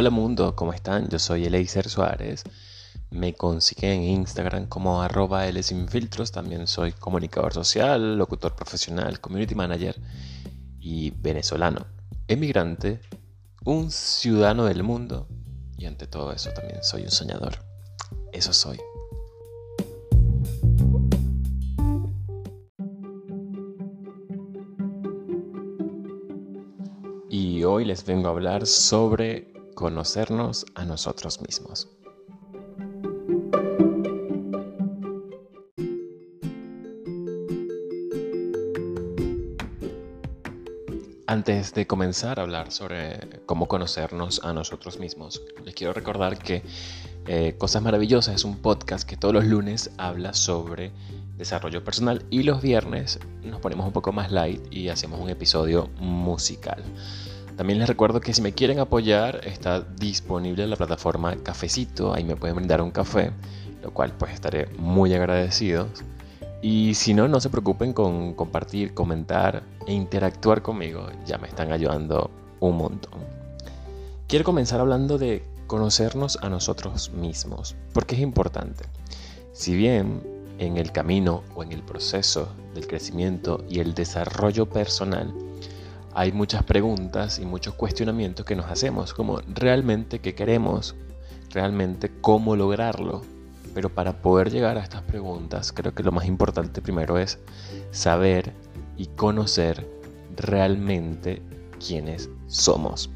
Hola mundo, ¿cómo están? Yo soy Eleiser Suárez. Me consiguen en Instagram como arroba. También soy comunicador social, locutor profesional, community manager y venezolano. Emigrante, un ciudadano del mundo y ante todo eso también soy un soñador. Eso soy. Y hoy les vengo a hablar sobre conocernos a nosotros mismos. Antes de comenzar a hablar sobre cómo conocernos a nosotros mismos, les quiero recordar que eh, Cosas Maravillosas es un podcast que todos los lunes habla sobre desarrollo personal y los viernes nos ponemos un poco más light y hacemos un episodio musical. También les recuerdo que si me quieren apoyar está disponible la plataforma Cafecito, ahí me pueden brindar un café, lo cual pues estaré muy agradecido. Y si no, no se preocupen con compartir, comentar e interactuar conmigo, ya me están ayudando un montón. Quiero comenzar hablando de conocernos a nosotros mismos, porque es importante. Si bien en el camino o en el proceso del crecimiento y el desarrollo personal, hay muchas preguntas y muchos cuestionamientos que nos hacemos, como realmente qué queremos, realmente cómo lograrlo. Pero para poder llegar a estas preguntas, creo que lo más importante primero es saber y conocer realmente quiénes somos.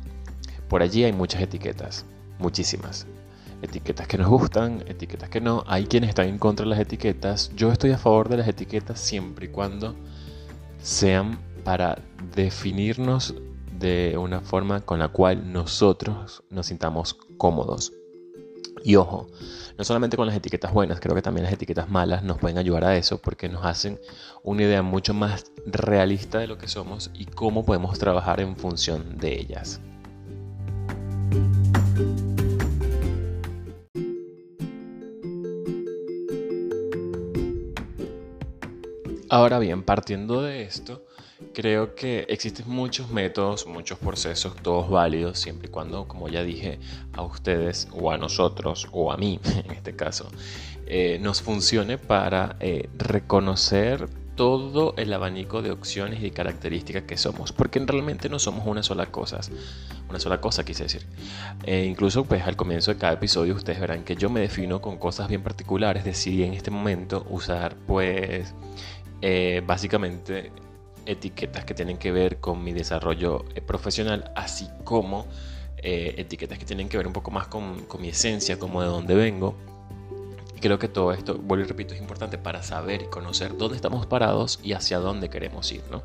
Por allí hay muchas etiquetas, muchísimas. Etiquetas que nos gustan, etiquetas que no. Hay quienes están en contra de las etiquetas. Yo estoy a favor de las etiquetas siempre y cuando sean para definirnos de una forma con la cual nosotros nos sintamos cómodos. Y ojo, no solamente con las etiquetas buenas, creo que también las etiquetas malas nos pueden ayudar a eso porque nos hacen una idea mucho más realista de lo que somos y cómo podemos trabajar en función de ellas. Ahora bien, partiendo de esto, Creo que existen muchos métodos, muchos procesos, todos válidos, siempre y cuando, como ya dije, a ustedes o a nosotros o a mí, en este caso, eh, nos funcione para eh, reconocer todo el abanico de opciones y características que somos, porque realmente no somos una sola cosa, una sola cosa quise decir. Eh, incluso pues al comienzo de cada episodio ustedes verán que yo me defino con cosas bien particulares, decidí en este momento usar pues básicamente etiquetas que tienen que ver con mi desarrollo eh, profesional, así como eh, etiquetas que tienen que ver un poco más con, mi esencia, como de dónde vengo. Creo que todo esto, vuelvo y repito, es importante para saber y conocer dónde estamos parados y hacia dónde queremos ir. ¿no?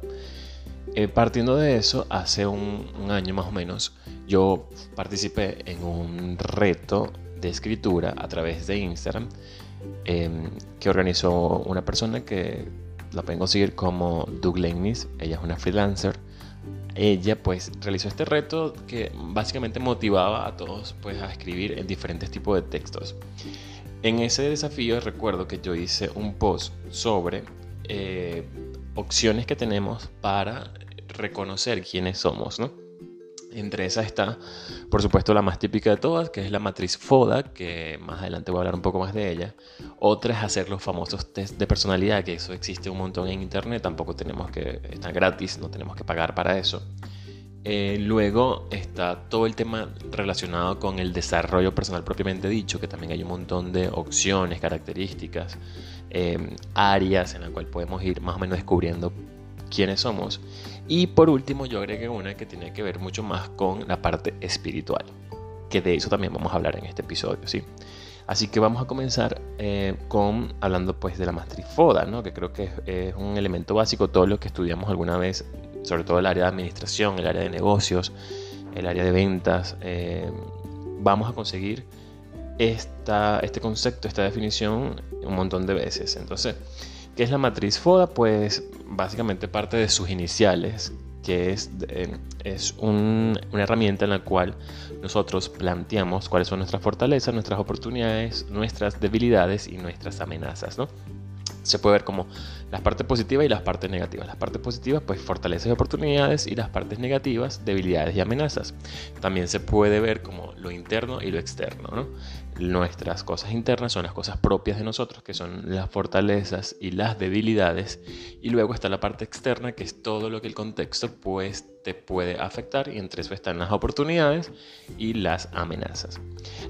Eh, partiendo de eso, hace un, año más o menos, yo participé en un reto de escritura a través de Instagram em, que organizó una persona que la pueden conseguir como Doug Lennis, ella es una freelancer. Ella pues realizó este reto que básicamente motivaba a todos pues a escribir en diferentes tipos de textos. En ese desafío recuerdo que yo hice un post sobre eh, opciones que tenemos para reconocer quiénes somos, ¿no? Entre esas está, por supuesto, la más típica de todas, que es la matriz FODA, que más adelante voy a hablar un poco más de ella. Otra es hacer los famosos test de personalidad, que eso existe un montón en internet, tampoco tenemos que, está gratis, no tenemos que pagar para eso. Eh, luego está todo el tema relacionado con el desarrollo personal propiamente dicho, que también hay un montón de opciones, características, eh, áreas en las cuales podemos ir más o menos descubriendo quiénes somos. Y por último yo agregué una que tiene que ver mucho más con la parte espiritual, que de eso también vamos a hablar en este episodio, ¿sí? Así que vamos a comenzar eh, con hablando pues de la matriz FODA, ¿no? que creo que es, un elemento básico, todo lo que estudiamos alguna vez, sobre todo el área de administración, el área de negocios, el área de ventas, eh, vamos a conseguir esta, este concepto, esta definición un montón de veces. Entonces, ¿Qué es la matriz FODA? Pues básicamente parte de sus iniciales, que es, eh, es una herramienta en la cual nosotros planteamos cuáles son nuestras fortalezas, nuestras oportunidades, nuestras debilidades y nuestras amenazas. ¿no? Se puede ver como las partes positivas y las partes negativas. Las partes positivas, pues fortalezas y oportunidades y las partes negativas, debilidades y amenazas. También se puede ver como lo interno y lo externo. ¿no? Nuestras cosas internas son las cosas propias de nosotros, que son las fortalezas y las debilidades. Y luego está la parte externa, que es todo lo que el contexto pues te puede afectar. Y entre eso están las oportunidades y las amenazas.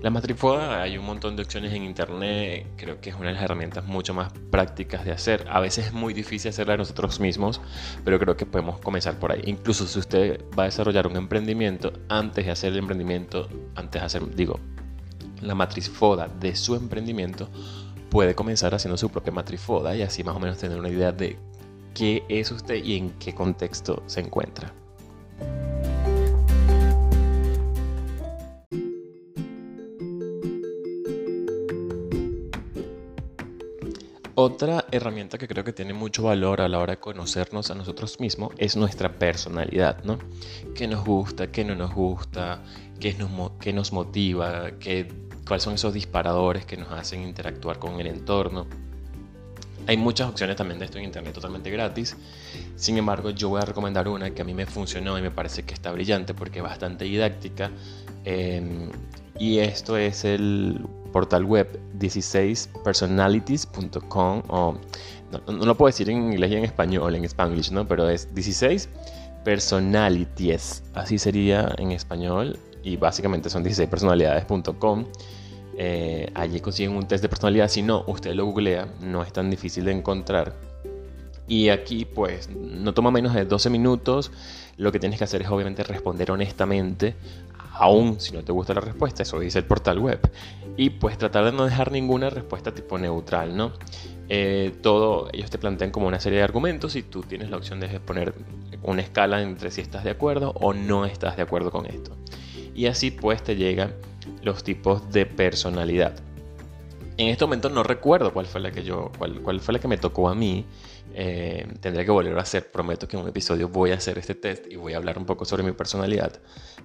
La matrifoda, hay un montón de opciones en internet. Creo que es una de las herramientas mucho más prácticas de hacer. A veces es muy difícil hacerla nosotros mismos, pero creo que podemos comenzar por ahí. Incluso si usted va a desarrollar un emprendimiento, antes de hacer el emprendimiento, antes de hacer, digo, la matriz FODA de su emprendimiento, puede comenzar haciendo su propia matriz FODA y así más o menos tener una idea de qué es usted y en qué contexto se encuentra. Otra herramienta que creo que tiene mucho valor a la hora de conocernos a nosotros mismos es nuestra personalidad, ¿no? ¿Qué nos gusta, qué no nos gusta, qué nos, qué nos motiva, qué, cuáles son esos disparadores que nos hacen interactuar con el entorno? Hay muchas opciones también de esto en internet totalmente gratis. Sin embargo, yo voy a recomendar una que a mí me funcionó y me parece que está brillante porque es bastante didáctica. Eh, y esto es el portal web 16personalities.com o no, lo puedo decir en inglés y en español, en spanglish, ¿no? Pero es 16 personalities, así sería en español y básicamente son 16personalidades.com. Eh, allí consiguen un test de personalidad, si no, usted lo googlea, no es tan difícil de encontrar. Y aquí pues no toma menos de 12 minutos, lo que tienes que hacer es obviamente responder honestamente aún si no te gusta la respuesta, eso dice el portal web. Y pues tratar de no dejar ninguna respuesta tipo neutral, ¿no? Eh, todo, ellos te plantean como una serie de argumentos y tú tienes la opción de poner una escala entre si estás de acuerdo o no estás de acuerdo con esto. Y así pues te llegan los tipos de personalidad. En este momento no recuerdo cuál fue la que yo, cuál, cuál fue la que me tocó a mí. Eh, tendría que volver a hacer. Prometo que en un episodio voy a hacer este test y voy a hablar un poco sobre mi personalidad.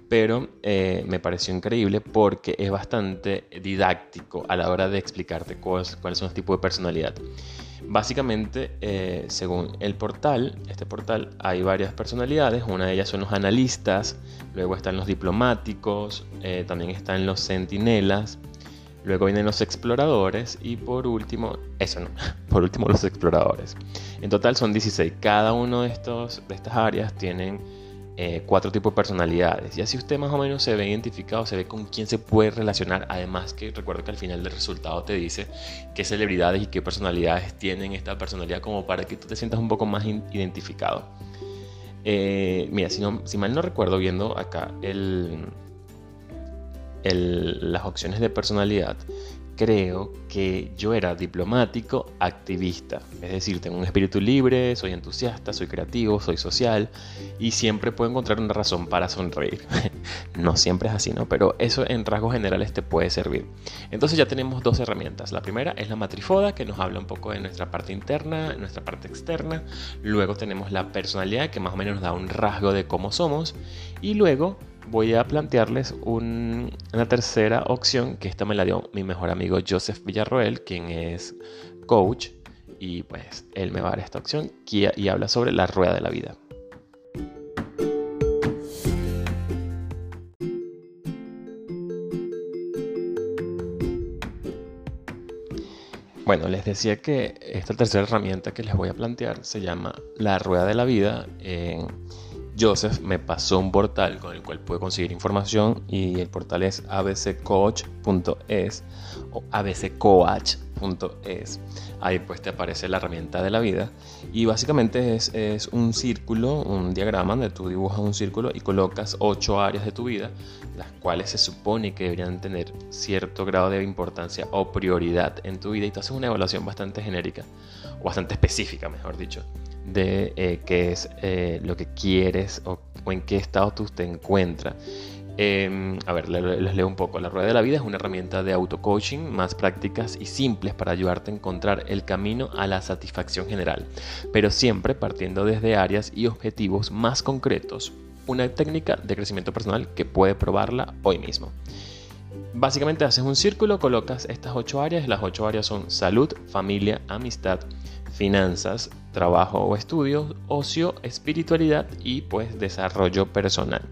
Pero eh, me pareció increíble porque es bastante didáctico a la hora de explicarte cuáles, cuáles son los tipos de personalidad. Básicamente, eh, según el portal, este portal hay varias personalidades. Una de ellas son los analistas, luego están los diplomáticos, también están los centinelas Luego vienen los exploradores y por último, eso no, por último los exploradores. En total son 16. Cada uno de, estos, de estas áreas tienen eh, cuatro tipos de personalidades. Y así usted más o menos se ve identificado, se ve con quién se puede relacionar. Además que recuerdo que al final del resultado te dice qué celebridades y qué personalidades tienen esta personalidad como para que tú te sientas un poco más identificado. Eh, mira, si, mal no recuerdo viendo acá el, las opciones de personalidad, creo que yo era diplomático, activista. Es decir, tengo un espíritu libre, soy entusiasta, soy creativo, soy social y siempre puedo encontrar una razón para sonreír. no siempre es así, ¿no? Pero eso en rasgos generales te puede servir. Entonces ya tenemos dos herramientas. La primera es la matrifoda, que nos habla un poco de nuestra parte interna, nuestra parte externa. Luego tenemos la personalidad, que más o menos nos da un rasgo de cómo somos. Y luego voy a plantearles una tercera opción que esta me la dio mi mejor amigo Joseph Villarroel, quien es coach, y pues él me va a dar esta opción y habla sobre la rueda de la vida. Bueno, les decía que esta tercera herramienta que les voy a plantear se llama la rueda de la vida. Joseph me pasó un portal con el cual pude conseguir información y el portal es abccoach.es o abccoach.es. Ahí pues te aparece la herramienta de la vida y básicamente es, es, un círculo, un diagrama donde tú dibujas un círculo y colocas ocho áreas de tu vida, las cuales se supone que deberían tener cierto grado de importancia o prioridad en tu vida y tú haces una evaluación bastante genérica o bastante específica, mejor dicho de eh, qué es eh, lo que quieres o, en qué estado tú te encuentras. Em, a ver, les, leo un poco. La rueda de la vida es una herramienta de auto-coaching más prácticas y simples para ayudarte a encontrar el camino a la satisfacción general, pero siempre partiendo desde áreas y objetivos más concretos. Una técnica de crecimiento personal que puede probarla hoy mismo. Básicamente haces un círculo, colocas estas ocho áreas. Las ocho áreas son salud, familia, amistad, finanzas, trabajo o estudios, ocio, espiritualidad y pues desarrollo personal.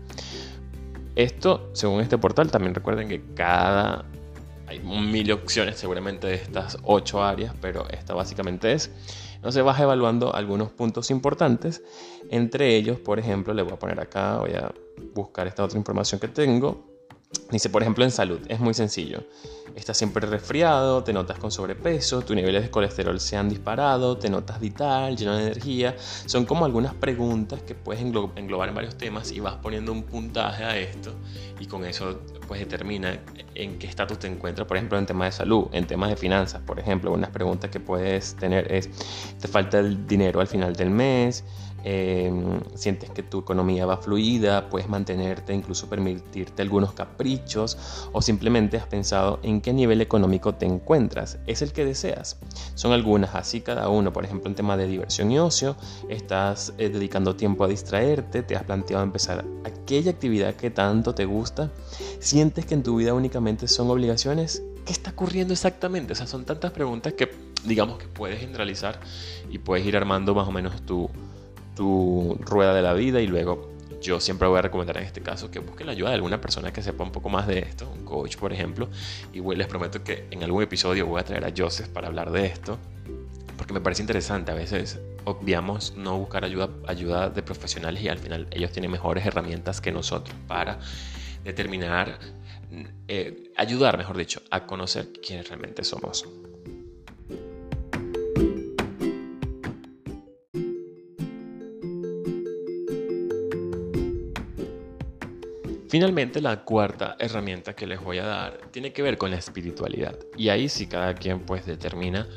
Esto, según este portal, también recuerden que cada hay mil opciones seguramente de estas ocho áreas, pero esta básicamente es. Entonces vas evaluando algunos puntos importantes. Entre ellos, por ejemplo, le voy a poner acá, voy a buscar esta otra información que tengo. Dice, por ejemplo, en salud, es muy sencillo. Estás siempre resfriado, te notas con sobrepeso, tus niveles de colesterol se han disparado, te notas vital, lleno de energía. Son como algunas preguntas que puedes englobar en varios temas y vas poniendo un puntaje a esto y con eso pues determina en qué estatus te encuentras, por ejemplo, en temas de salud, en temas de finanzas, por ejemplo, unas preguntas que puedes tener es, ¿te falta el dinero al final del mes? Em, sientes que tu economía va fluida, puedes mantenerte, incluso permitirte algunos caprichos o simplemente has pensado en qué nivel económico te encuentras, es el que deseas. Son algunas, así cada uno, por ejemplo en tema de diversión y ocio, estás eh, dedicando tiempo a distraerte, te has planteado empezar aquella actividad que tanto te gusta, sientes que en tu vida únicamente son obligaciones, ¿qué está ocurriendo exactamente? O sea, son tantas preguntas que digamos que puedes generalizar y puedes ir armando más o menos tu tu rueda de la vida y luego yo siempre voy a recomendar en este caso que busquen la ayuda de alguna persona que sepa un poco más de esto, un coach por ejemplo, y les prometo que en algún episodio voy a traer a Joseph para hablar de esto, porque me parece interesante, a veces obviamos no buscar ayuda, ayuda de profesionales y al final ellos tienen mejores herramientas que nosotros para determinar, eh, ayudar, mejor dicho, a conocer quiénes realmente somos. Finalmente, la cuarta herramienta que les voy a dar tiene que ver con la espiritualidad. Y ahí sí cada quien pues determina,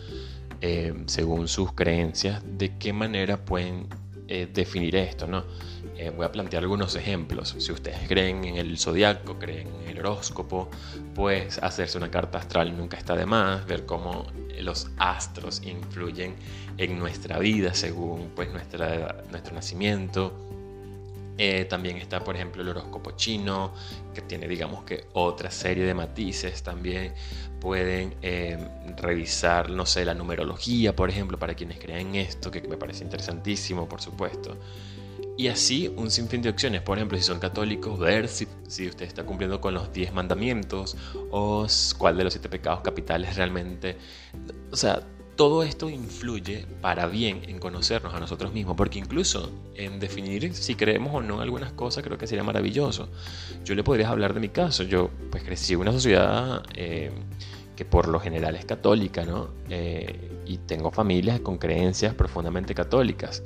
eh, según sus creencias, de qué manera pueden eh, definir esto, ¿no? Eh, voy a plantear algunos ejemplos. Si ustedes creen en el zodiaco, creen en el horóscopo, pues hacerse una carta astral nunca está de más, ver cómo los astros influyen en nuestra vida según pues nuestra, nuestro nacimiento, eh, también está, por ejemplo, el horóscopo chino, que tiene, digamos que, otra serie de matices. También pueden eh, revisar, no sé, la numerología, por ejemplo, para quienes crean esto, que me parece interesantísimo, por supuesto. Y así un sinfín de opciones. Por ejemplo, si son católicos, ver si, si usted está cumpliendo con los 10 mandamientos o cuál de los 7 pecados capitales realmente... O sea, todo esto influye para bien en conocernos a nosotros mismos, porque incluso en definir si creemos o no algunas cosas creo que sería maravilloso. Yo le podría hablar de mi caso, yo pues crecí en una sociedad eh, que por lo general es católica, ¿no? Eh, y tengo familias con creencias profundamente católicas,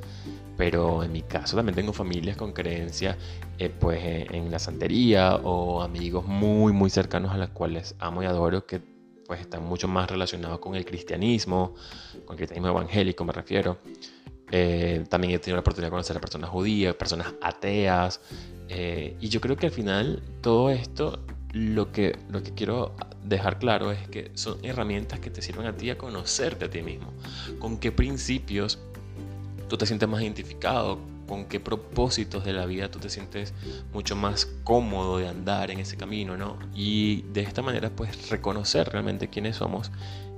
pero en mi caso también tengo familias con creencias eh, pues en la santería o amigos muy muy cercanos a las cuales amo y adoro que pues están mucho más relacionados con el cristianismo, con el cristianismo evangélico me refiero. Eh, también he tenido la oportunidad de conocer a personas judías, personas ateas. Eh, y yo creo que al final todo esto lo que, lo que quiero dejar claro es que son herramientas que te sirven a ti a conocerte a ti mismo. Con qué principios tú te sientes más identificado, con qué propósitos de la vida tú te sientes mucho más cómodo de andar en ese camino, ¿no? Y de esta manera pues reconocer realmente quiénes somos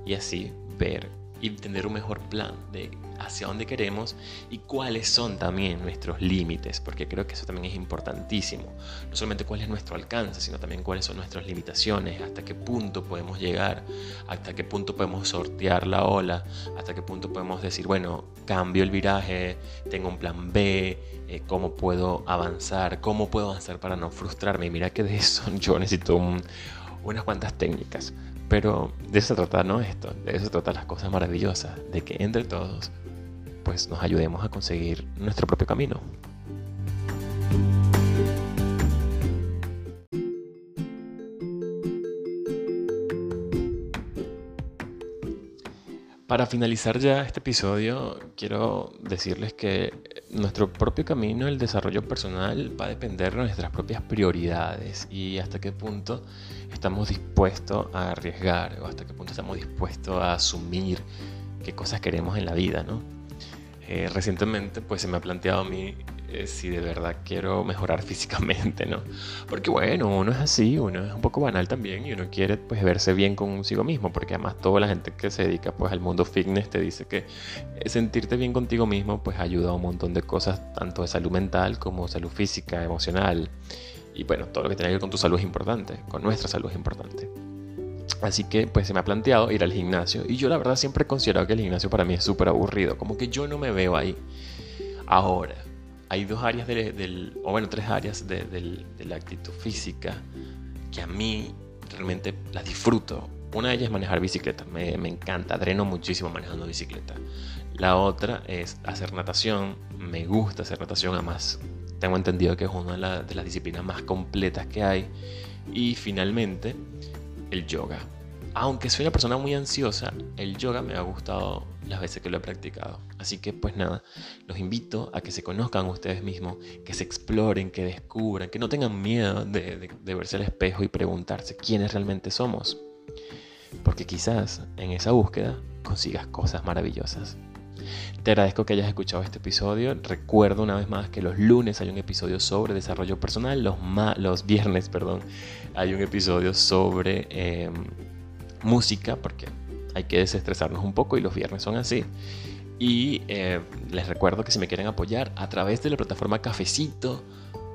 y así ver y tener un mejor plan de hacia dónde queremos y cuáles son también nuestros límites, porque creo que eso también es importantísimo. No solamente cuál es nuestro alcance, sino también cuáles son nuestras limitaciones, hasta qué punto podemos llegar, hasta qué punto podemos sortear la ola, hasta qué punto podemos decir, bueno, cambio el viraje, tengo un plan B, eh, cómo puedo avanzar, cómo puedo avanzar para no frustrarme. Y mira que de eso yo necesito unas cuantas técnicas. Pero de eso se trata, ¿no? Esto, de eso se trata las cosas maravillosas, de que entre todos pues nos ayudemos a conseguir nuestro propio camino. Para finalizar ya este episodio, quiero decirles que nuestro propio camino, el desarrollo personal, va a depender de nuestras propias prioridades y hasta qué punto estamos dispuestos a arriesgar o hasta qué punto estamos dispuestos a asumir qué cosas queremos en la vida, ¿no? Eh, recientemente pues se me ha planteado a mí eh, si de verdad quiero mejorar físicamente, ¿no? Porque bueno, uno es así, uno es un poco banal también y uno quiere pues verse bien consigo mismo, porque además toda la gente que se dedica pues al mundo fitness te dice que sentirte bien contigo mismo pues ayuda a un montón de cosas, tanto de salud mental como salud física, emocional. Y bueno, todo lo que tiene que ver con tu salud es importante, con nuestra salud es importante. Así que pues se me ha planteado ir al gimnasio y yo la verdad siempre he considerado que el gimnasio para mí es súper aburrido, como que yo no me veo ahí. Ahora, hay dos áreas del, o bueno, tres áreas de, la actitud física que a mí realmente las disfruto. Una de ellas es manejar bicicleta, me, me encanta, dreno muchísimo manejando bicicleta. La otra es hacer natación, me gusta hacer natación, además tengo entendido que es una de las disciplinas más completas que hay. Y finalmente, el yoga. Aunque soy una persona muy ansiosa, el yoga me ha gustado las veces que lo he practicado. Así que pues nada, los invito a que se conozcan ustedes mismos, que se exploren, que descubran, que no tengan miedo de, verse al espejo y preguntarse quiénes realmente somos. Porque quizás en esa búsqueda consigas cosas maravillosas. Te agradezco que hayas escuchado este episodio. Recuerdo una vez más que los lunes hay un episodio sobre desarrollo personal, los, viernes, perdón, hay un episodio sobre em, música, porque hay que desestresarnos un poco y los viernes son así. Y eh, les recuerdo que si me quieren apoyar a través de la plataforma Cafecito,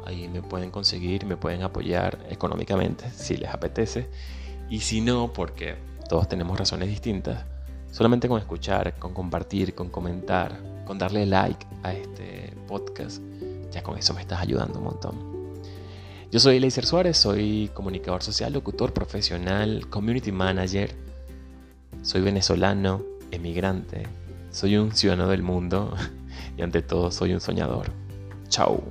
ahí me pueden conseguir, me pueden apoyar económicamente si les apetece. Y si no, porque todos tenemos razones distintas, Solamente con escuchar, con compartir, con comentar, con darle like a este podcast, ya con eso me estás ayudando un montón. Yo soy Leiser Suárez, soy comunicador social, locutor profesional, community manager. Soy venezolano, emigrante. Soy un ciudadano del mundo y ante todo soy un soñador. Chao.